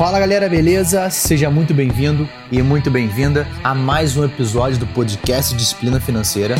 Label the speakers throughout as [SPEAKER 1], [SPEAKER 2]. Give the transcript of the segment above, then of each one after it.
[SPEAKER 1] Fala galera, beleza? Seja muito bem-vindo e muito bem-vinda a mais um episódio do podcast Disciplina Financeira.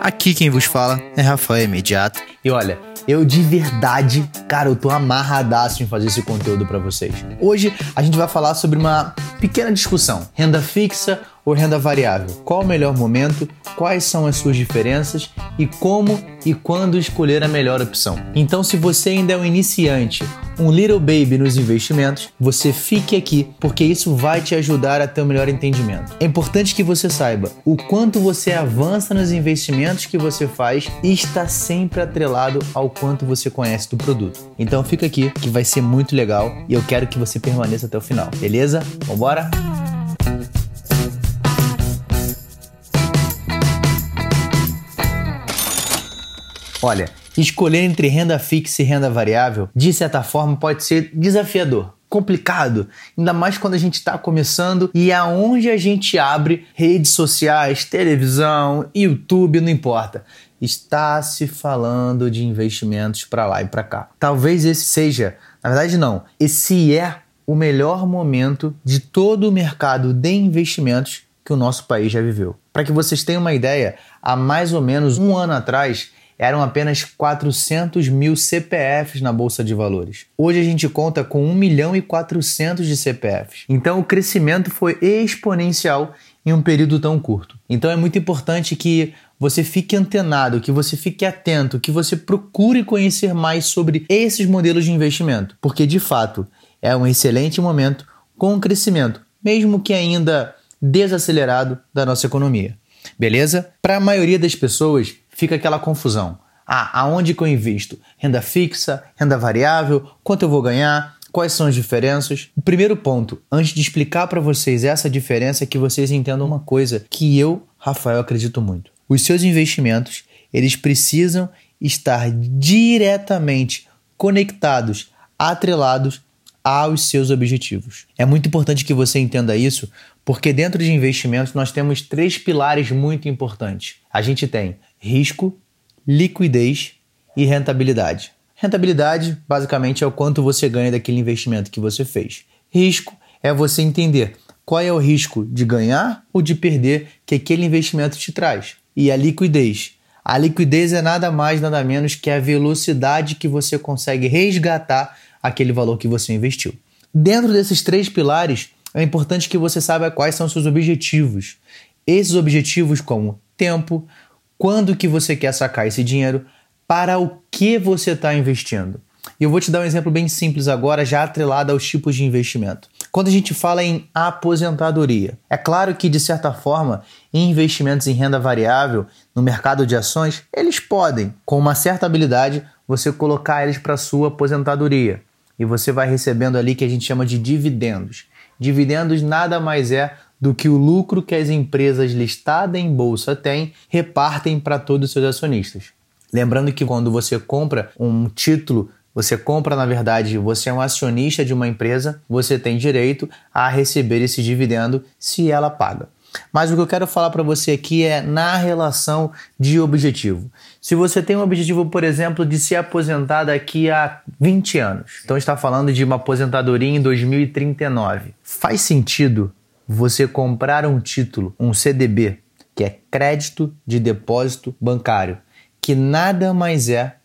[SPEAKER 1] Aqui quem vos fala é Rafael Imediato. E olha, eu de verdade, cara, eu tô amarradaço em fazer esse conteúdo para vocês. Hoje a gente vai falar sobre uma pequena discussão: renda fixa ou renda variável? Qual o melhor momento? Quais são as suas diferenças e como e quando escolher a melhor opção? Então, se você ainda é um iniciante, um little baby nos investimentos, você fique aqui porque isso vai te ajudar a ter um melhor entendimento. É importante que você saiba o quanto você avança nos investimentos que você faz e está sempre atrelado ao quanto você conhece do produto. Então fica aqui que vai ser muito legal e eu quero que você permaneça até o final, beleza? Vambora? Olha, escolher entre renda fixa e renda variável, de certa forma, pode ser desafiador complicado, ainda mais quando a gente está começando e aonde a gente abre redes sociais, televisão, YouTube, não importa. Está se falando de investimentos para lá e para cá. Talvez esse seja, na verdade não, esse é o melhor momento de todo o mercado de investimentos que o nosso país já viveu. Para que vocês tenham uma ideia, há mais ou menos um ano atrás eram apenas 400 mil CPFs na Bolsa de Valores. Hoje a gente conta com 1 milhão e 400 de CPFs. Então o crescimento foi exponencial em um período tão curto. Então é muito importante que você fique antenado, que você fique atento, que você procure conhecer mais sobre esses modelos de investimento, porque de fato é um excelente momento com um crescimento, mesmo que ainda desacelerado da nossa economia. Beleza? Para a maioria das pessoas, fica aquela confusão. Ah, aonde que eu invisto? Renda fixa, renda variável, quanto eu vou ganhar? Quais são as diferenças? O primeiro ponto, antes de explicar para vocês essa diferença, é que vocês entendam uma coisa que eu, Rafael, acredito muito. Os seus investimentos, eles precisam estar diretamente conectados, atrelados aos seus objetivos. É muito importante que você entenda isso, porque dentro de investimentos nós temos três pilares muito importantes. A gente tem risco, liquidez e rentabilidade. Rentabilidade, basicamente, é o quanto você ganha daquele investimento que você fez. Risco é você entender qual é o risco de ganhar ou de perder que aquele investimento te traz. E a liquidez. A liquidez é nada mais, nada menos que a velocidade que você consegue resgatar aquele valor que você investiu. Dentro desses três pilares, é importante que você saiba quais são seus objetivos. Esses objetivos como tempo, quando que você quer sacar esse dinheiro, para o que você está investindo. E eu vou te dar um exemplo bem simples agora, já atrelado aos tipos de investimento. Quando a gente fala em aposentadoria, é claro que, de certa forma, investimentos em renda variável no mercado de ações, eles podem, com uma certa habilidade, você colocar eles para sua aposentadoria. E você vai recebendo ali que a gente chama de dividendos. Dividendos nada mais é do que o lucro que as empresas listadas em bolsa têm repartem para todos os seus acionistas. Lembrando que quando você compra um título, você compra, na verdade, você é um acionista de uma empresa, você tem direito a receber esse dividendo se ela paga. Mas o que eu quero falar para você aqui é na relação de objetivo. Se você tem um objetivo, por exemplo, de se aposentar daqui a 20 anos, então está falando de uma aposentadoria em 2039, faz sentido você comprar um título, um CDB, que é crédito de depósito bancário, que nada mais é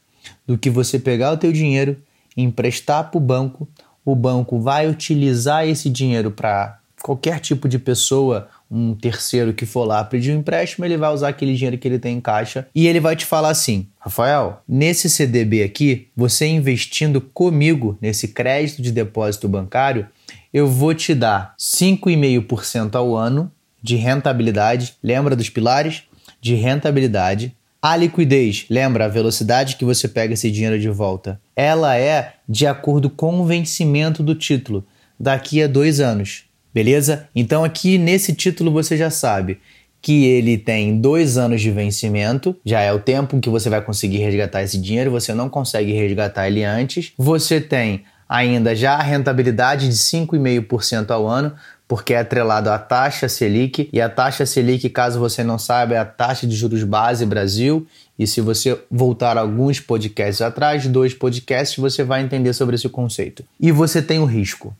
[SPEAKER 1] do que você pegar o teu dinheiro, emprestar para o banco, o banco vai utilizar esse dinheiro para qualquer tipo de pessoa, um terceiro que for lá pedir um empréstimo, ele vai usar aquele dinheiro que ele tem em caixa e ele vai te falar assim: Rafael, nesse CDB aqui, você investindo comigo nesse crédito de depósito bancário, eu vou te dar 5,5% ao ano de rentabilidade. Lembra dos pilares? De rentabilidade. A liquidez, lembra a velocidade que você pega esse dinheiro de volta? Ela é de acordo com o vencimento do título, daqui a dois anos. Beleza? Então, aqui nesse título você já sabe que ele tem dois anos de vencimento, já é o tempo que você vai conseguir resgatar esse dinheiro, você não consegue resgatar ele antes. Você tem ainda já a rentabilidade de 5,5% ao ano, porque é atrelado à taxa Selic, e a taxa Selic, caso você não saiba, é a taxa de juros base Brasil. E se você voltar alguns podcasts atrás, dois podcasts, você vai entender sobre esse conceito. E você tem o risco.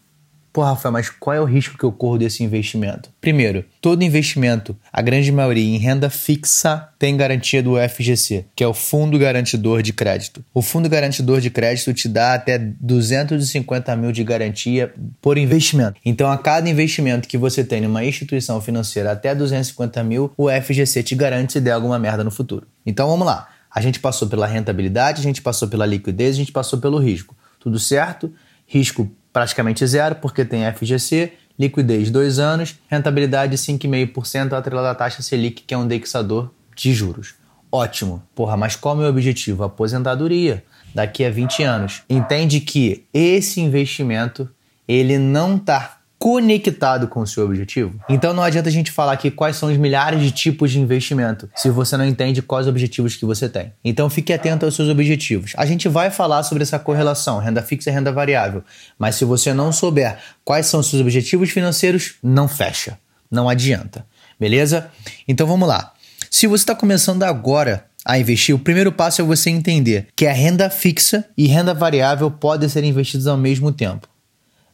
[SPEAKER 1] Pô, Rafael, mas qual é o risco que eu corro desse investimento? Primeiro, todo investimento, a grande maioria em renda fixa, tem garantia do FGC, que é o Fundo Garantidor de Crédito. O Fundo Garantidor de Crédito te dá até 250 mil de garantia por investimento. Então, a cada investimento que você tem numa instituição financeira até 250 mil, o FGC te garante se der alguma merda no futuro. Então, vamos lá. A gente passou pela rentabilidade, a gente passou pela liquidez, a gente passou pelo risco. Tudo certo? Risco praticamente zero, porque tem FGC, liquidez 2 anos, rentabilidade 5,5% atrelada à taxa Selic, que é um indexador de juros. Ótimo. Porra, mas qual é o meu objetivo? Aposentadoria daqui a 20 anos. Entende que esse investimento ele não está conectado com o seu objetivo. Então não adianta a gente falar aqui quais são os milhares de tipos de investimento se você não entende quais objetivos que você tem. Então fique atento aos seus objetivos. A gente vai falar sobre essa correlação, renda fixa e renda variável, mas se você não souber quais são os seus objetivos financeiros, não fecha, não adianta. Beleza? Então vamos lá. Se você está começando agora a investir, o primeiro passo é você entender que a renda fixa e renda variável podem ser investidos ao mesmo tempo.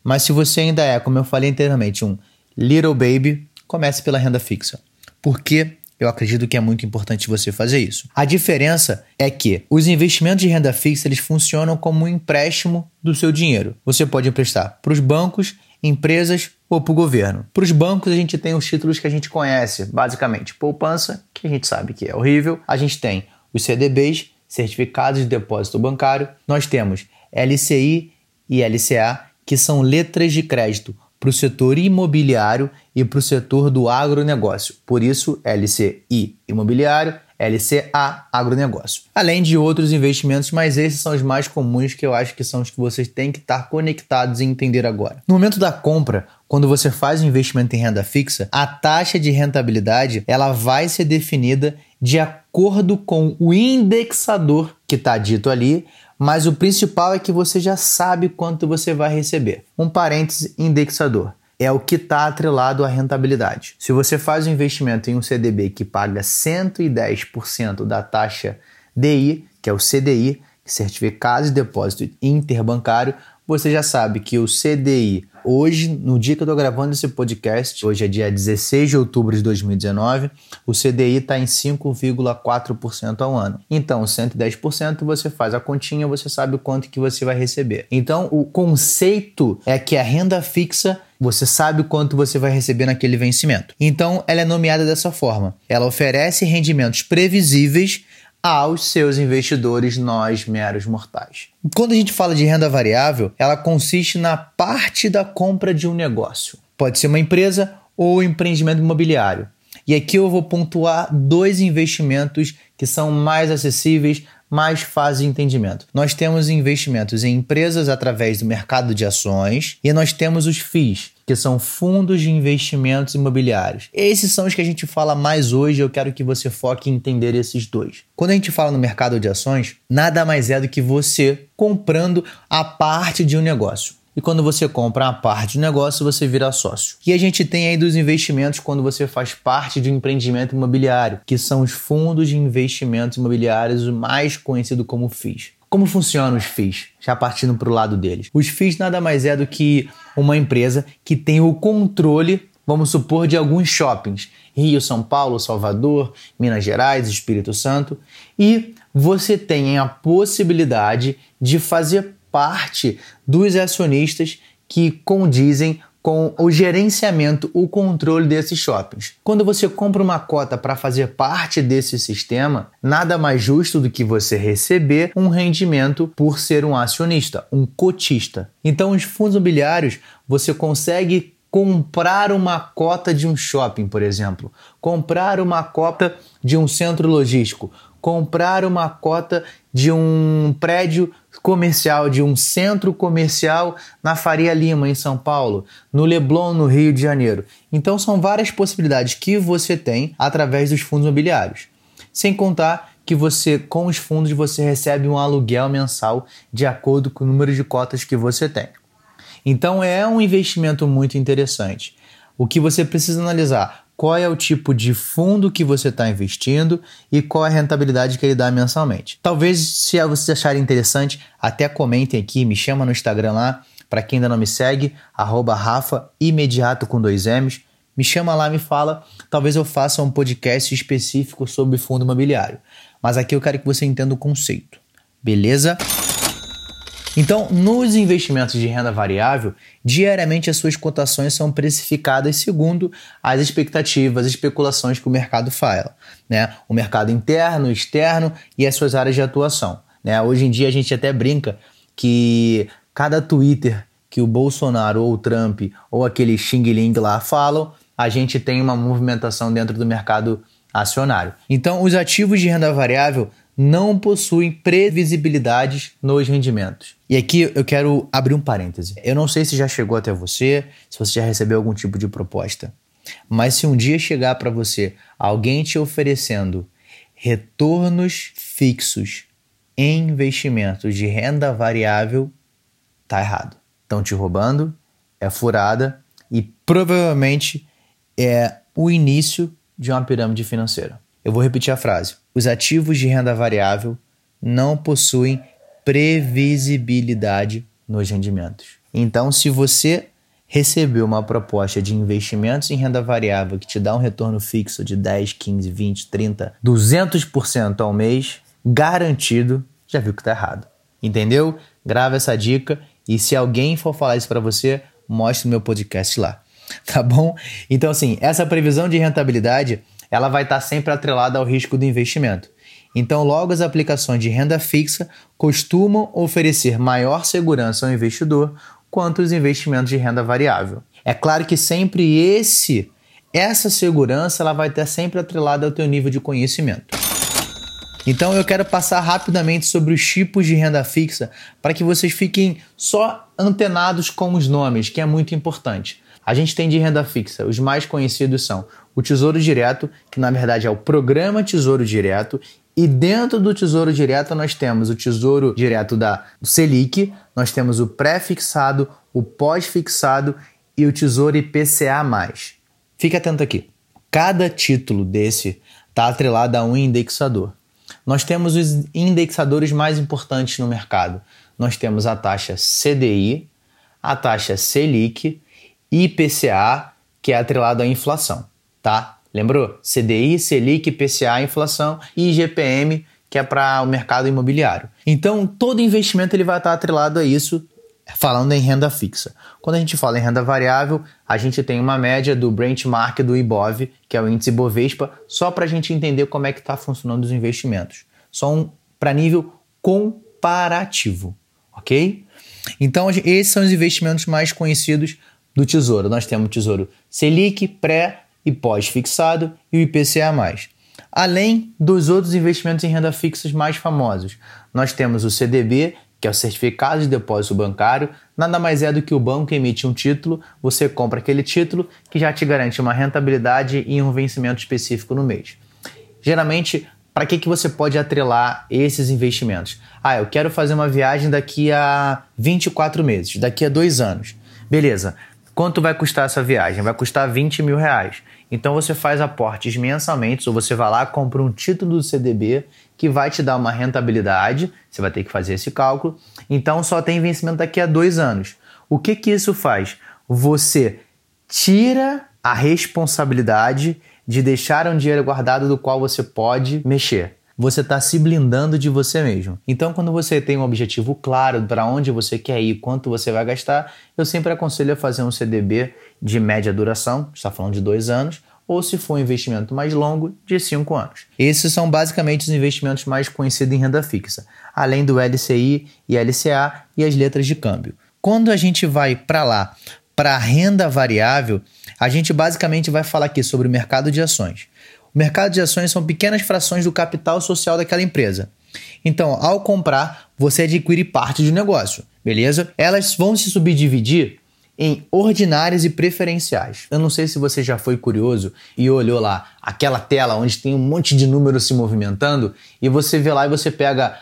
[SPEAKER 1] Mas se você ainda é, como eu falei anteriormente, um little baby, comece pela renda fixa. Porque eu acredito que é muito importante você fazer isso. A diferença é que os investimentos de renda fixa eles funcionam como um empréstimo do seu dinheiro. Você pode emprestar para os bancos, empresas ou para o governo. Para os bancos a gente tem os títulos que a gente conhece, basicamente poupança, que a gente sabe que é horrível. A gente tem os CDBs, certificados de depósito bancário. Nós temos LCI e LCA, que são letras de crédito para o setor imobiliário e para o setor do agronegócio. Por isso, LCI imobiliário, LCA agronegócio. Além de outros investimentos, mas esses são os mais comuns que eu acho que são os que vocês têm que estar conectados e entender agora. No momento da compra, quando você faz um investimento em renda fixa, a taxa de rentabilidade ela vai ser definida de acordo com o indexador que está dito ali, mas o principal é que você já sabe quanto você vai receber. Um parêntese indexador é o que está atrelado à rentabilidade. Se você faz um investimento em um CDB que paga 110% da taxa DI, que é o CDI, Certificado de Depósito Interbancário, você já sabe que o CDI Hoje, no dia que eu estou gravando esse podcast, hoje é dia 16 de outubro de 2019, o CDI está em 5,4% ao ano. Então, 110% você faz a continha, você sabe quanto que você vai receber. Então, o conceito é que a renda fixa você sabe quanto você vai receber naquele vencimento. Então, ela é nomeada dessa forma. Ela oferece rendimentos previsíveis aos seus investidores, nós meros mortais. Quando a gente fala de renda variável, ela consiste na parte da compra de um negócio. Pode ser uma empresa ou empreendimento imobiliário. E aqui eu vou pontuar dois investimentos que são mais acessíveis, mais fáceis de entendimento. Nós temos investimentos em empresas através do mercado de ações e nós temos os FIIs, que são fundos de investimentos imobiliários. Esses são os que a gente fala mais hoje, eu quero que você foque em entender esses dois. Quando a gente fala no mercado de ações, nada mais é do que você comprando a parte de um negócio. E quando você compra a parte do negócio, você vira sócio. E a gente tem aí dos investimentos quando você faz parte de um empreendimento imobiliário, que são os fundos de investimentos imobiliários, o mais conhecido como FIIs. Como funcionam os FIIs? Já partindo para o lado deles. Os FIIs nada mais é do que uma empresa que tem o controle, vamos supor, de alguns shoppings. Rio, São Paulo, Salvador, Minas Gerais, Espírito Santo. E você tem a possibilidade de fazer parte dos acionistas que condizem com o gerenciamento, o controle desses shoppings. Quando você compra uma cota para fazer parte desse sistema, nada mais justo do que você receber um rendimento por ser um acionista, um cotista. Então, os fundos imobiliários, você consegue comprar uma cota de um shopping, por exemplo, comprar uma cota de um centro logístico, comprar uma cota de um prédio comercial, de um centro comercial na Faria Lima, em São Paulo, no Leblon, no Rio de Janeiro. Então, são várias possibilidades que você tem através dos fundos imobiliários. Sem contar que você, com os fundos, você recebe um aluguel mensal de acordo com o número de cotas que você tem. Então, é um investimento muito interessante. O que você precisa analisar qual é o tipo de fundo que você está investindo e qual é a rentabilidade que ele dá mensalmente. Talvez, se vocês acharem interessante, até comentem aqui, me chama no Instagram lá. Para quem ainda não me segue, arroba Rafa imediato com dois M's. Me chama lá, me fala. Talvez eu faça um podcast específico sobre fundo imobiliário. Mas aqui eu quero que você entenda o conceito. Beleza? Então, nos investimentos de renda variável, diariamente as suas cotações são precificadas segundo as expectativas, as especulações que o mercado fala, né? O mercado interno, externo e as suas áreas de atuação. Né? Hoje em dia a gente até brinca que cada Twitter que o Bolsonaro ou o Trump ou aquele Xing Ling lá falam, a gente tem uma movimentação dentro do mercado acionário. Então, os ativos de renda variável não possuem previsibilidades nos rendimentos. E aqui eu quero abrir um parêntese. Eu não sei se já chegou até você, se você já recebeu algum tipo de proposta, mas se um dia chegar para você alguém te oferecendo retornos fixos em investimentos de renda variável, tá errado. Estão te roubando, é furada e provavelmente é o início de uma pirâmide financeira. Eu vou repetir a frase. Os ativos de renda variável não possuem previsibilidade nos rendimentos. Então, se você recebeu uma proposta de investimentos em renda variável que te dá um retorno fixo de 10, 15, 20, 30, 200% ao mês, garantido, já viu que está errado. Entendeu? Grava essa dica e se alguém for falar isso para você, mostre no meu podcast lá. Tá bom? Então, assim, essa previsão de rentabilidade ela vai estar sempre atrelada ao risco do investimento. Então, logo as aplicações de renda fixa costumam oferecer maior segurança ao investidor quanto os investimentos de renda variável. É claro que sempre esse essa segurança ela vai estar sempre atrelada ao teu nível de conhecimento. Então eu quero passar rapidamente sobre os tipos de renda fixa para que vocês fiquem só antenados com os nomes, que é muito importante. A gente tem de renda fixa, os mais conhecidos são o Tesouro Direto, que na verdade é o programa Tesouro Direto, e dentro do Tesouro Direto nós temos o Tesouro Direto da Selic, nós temos o pré-fixado, o pós-fixado e o Tesouro IPCA+. Fique atento aqui. Cada título desse está atrelado a um indexador. Nós temos os indexadores mais importantes no mercado. Nós temos a taxa CDI, a taxa Selic e IPCA, que é atrelado à inflação tá? Lembrou? CDI, Selic, PCA, inflação e IGPM, que é para o mercado imobiliário. Então, todo investimento ele vai estar atrelado a isso, falando em renda fixa. Quando a gente fala em renda variável, a gente tem uma média do benchmark do IBOV, que é o índice Bovespa, só para a gente entender como é que está funcionando os investimentos. Só um, para nível comparativo, ok? Então, esses são os investimentos mais conhecidos do Tesouro. Nós temos o Tesouro Selic, pré, e pós-fixado e o IPCA+. Além dos outros investimentos em renda fixa mais famosos, nós temos o CDB, que é o Certificado de Depósito Bancário, nada mais é do que o banco emite um título, você compra aquele título que já te garante uma rentabilidade e um vencimento específico no mês. Geralmente, para que, que você pode atrelar esses investimentos? Ah, eu quero fazer uma viagem daqui a 24 meses, daqui a dois anos. Beleza, quanto vai custar essa viagem? Vai custar 20 mil reais. Então você faz aportes mensalmente, ou você vai lá compra um título do CDB que vai te dar uma rentabilidade, você vai ter que fazer esse cálculo. Então só tem vencimento daqui a dois anos. O que que isso faz? Você tira a responsabilidade de deixar um dinheiro guardado do qual você pode mexer você está se blindando de você mesmo. Então, quando você tem um objetivo claro para onde você quer ir, quanto você vai gastar, eu sempre aconselho a fazer um CDB de média duração, está falando de dois anos, ou se for um investimento mais longo, de cinco anos. Esses são basicamente os investimentos mais conhecidos em renda fixa, além do LCI e LCA e as letras de câmbio. Quando a gente vai para lá, para renda variável, a gente basicamente vai falar aqui sobre o mercado de ações. Mercado de ações são pequenas frações do capital social daquela empresa. Então, ao comprar, você adquire parte do negócio, beleza? Elas vão se subdividir em ordinárias e preferenciais. Eu não sei se você já foi curioso e olhou lá aquela tela onde tem um monte de números se movimentando e você vê lá e você pega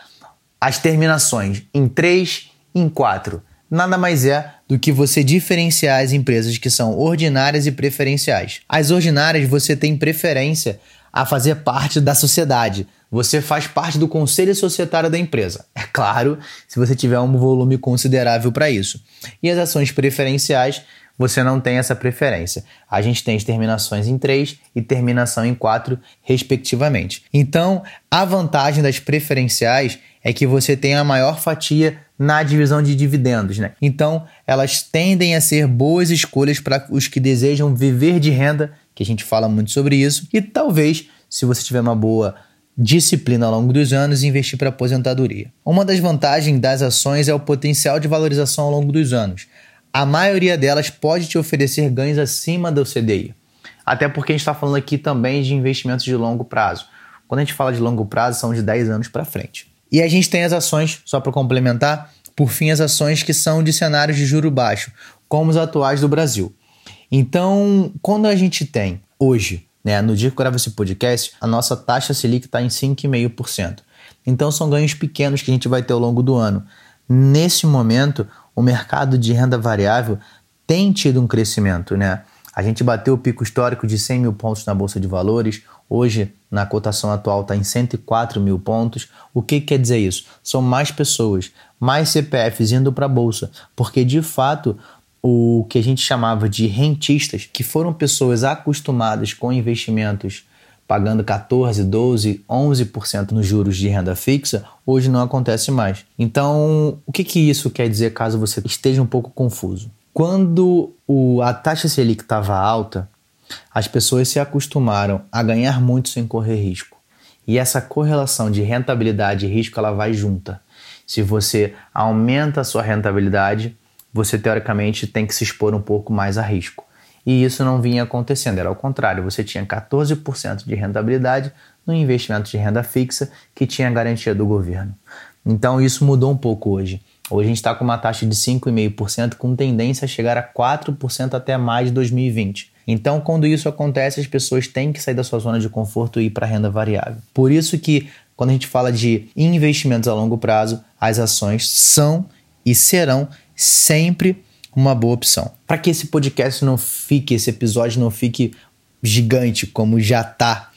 [SPEAKER 1] as terminações em 3, em 4. Nada mais é do que você diferenciar as empresas que são ordinárias e preferenciais. As ordinárias você tem preferência a fazer parte da sociedade. Você faz parte do conselho societário da empresa. É claro, se você tiver um volume considerável para isso. E as ações preferenciais, você não tem essa preferência. A gente tem as terminações em 3 e terminação em 4, respectivamente. Então, a vantagem das preferenciais é que você tem a maior fatia na divisão de dividendos, né? Então, elas tendem a ser boas escolhas para os que desejam viver de renda, que a gente fala muito sobre isso, e talvez, se você tiver uma boa disciplina ao longo dos anos investir para aposentadoria. Uma das vantagens das ações é o potencial de valorização ao longo dos anos. A maioria delas pode te oferecer ganhos acima do CDI. Até porque a gente está falando aqui também de investimentos de longo prazo. Quando a gente fala de longo prazo, são de 10 anos para frente. E a gente tem as ações, só para complementar, por fim, as ações que são de cenários de juro baixo, como os atuais do Brasil. Então, quando a gente tem hoje, né, no dia que eu gravo esse podcast, a nossa taxa Selic está em 5,5%. Então, são ganhos pequenos que a gente vai ter ao longo do ano. Nesse momento, o mercado de renda variável tem tido um crescimento, né? A gente bateu o pico histórico de 100 mil pontos na Bolsa de Valores, hoje na cotação atual está em 104 mil pontos. O que quer dizer isso? São mais pessoas, mais CPFs indo para a Bolsa, porque de fato o que a gente chamava de rentistas, que foram pessoas acostumadas com investimentos pagando 14, 12, 11% nos juros de renda fixa, hoje não acontece mais. Então, o que, que isso quer dizer caso você esteja um pouco confuso? Quando o, a taxa Selic estava alta, as pessoas se acostumaram a ganhar muito sem correr risco. E essa correlação de rentabilidade e risco ela vai junta. Se você aumenta a sua rentabilidade, você teoricamente tem que se expor um pouco mais a risco. E isso não vinha acontecendo, era ao contrário, você tinha 14% de rentabilidade no investimento de renda fixa que tinha garantia do governo. Então isso mudou um pouco hoje. Hoje a gente está com uma taxa de 5,5% com tendência a chegar a 4% até mais de 2020. Então, quando isso acontece, as pessoas têm que sair da sua zona de conforto e ir para renda variável. Por isso que, quando a gente fala de investimentos a longo prazo, as ações são e serão sempre uma boa opção. Para que esse podcast não fique, esse episódio não fique gigante como já tá,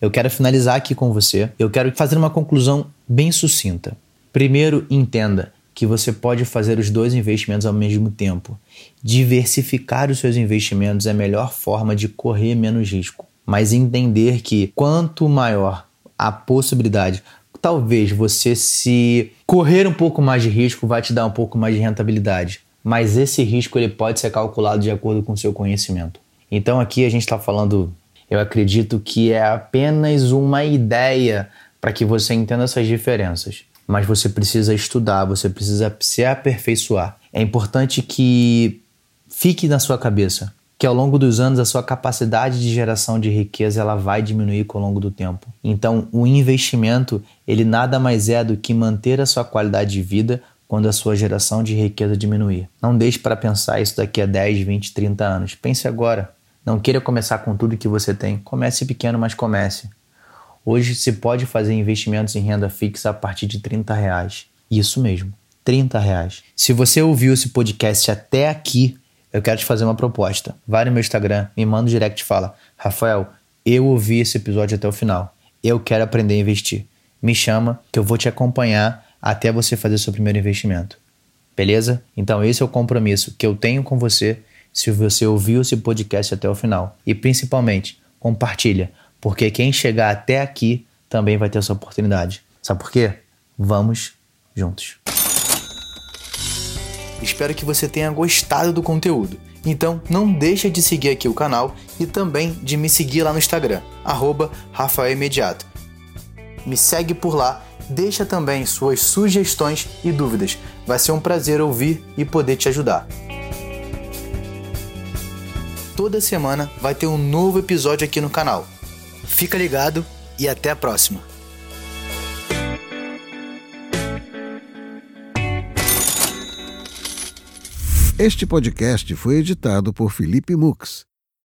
[SPEAKER 1] eu quero finalizar aqui com você. Eu quero fazer uma conclusão bem sucinta. Primeiro, entenda que você pode fazer os dois investimentos ao mesmo tempo. Diversificar os seus investimentos é a melhor forma de correr menos risco, mas entender que quanto maior a possibilidade, talvez você se correr um pouco mais de risco vai te dar um pouco mais de rentabilidade mas esse risco ele pode ser calculado de acordo com o seu conhecimento. Então aqui a gente está falando, eu acredito que é apenas uma ideia para que você entenda essas diferenças. Mas você precisa estudar, você precisa se aperfeiçoar. É importante que fique na sua cabeça que ao longo dos anos a sua capacidade de geração de riqueza ela vai diminuir com o longo do tempo. Então, o investimento, ele nada mais é do que manter a sua qualidade de vida quando a sua geração de riqueza diminuir. Não deixe para pensar isso daqui a 10, 20, 30 anos. Pense agora. Não queira começar com tudo que você tem. Comece pequeno, mas comece. Hoje se pode fazer investimentos em renda fixa a partir de 30 reais. Isso mesmo, 30 reais. Se você ouviu esse podcast até aqui, eu quero te fazer uma proposta. Vai no meu Instagram, me manda um direct e fala: Rafael, eu ouvi esse episódio até o final. Eu quero aprender a investir. Me chama que eu vou te acompanhar até você fazer seu primeiro investimento. Beleza? Então esse é o compromisso que eu tenho com você se você ouviu esse podcast até o final. E principalmente, compartilha, porque quem chegar até aqui também vai ter essa oportunidade. Sabe por quê? Vamos juntos. Espero que você tenha gostado do conteúdo. Então não deixa de seguir aqui o canal e também de me seguir lá no Instagram, arroba. Me segue por lá deixa também suas sugestões e dúvidas. Vai ser um prazer ouvir e poder te ajudar. Toda semana vai ter um novo episódio aqui no canal. Fica ligado e até a próxima.
[SPEAKER 2] Este podcast foi editado por Felipe Mux.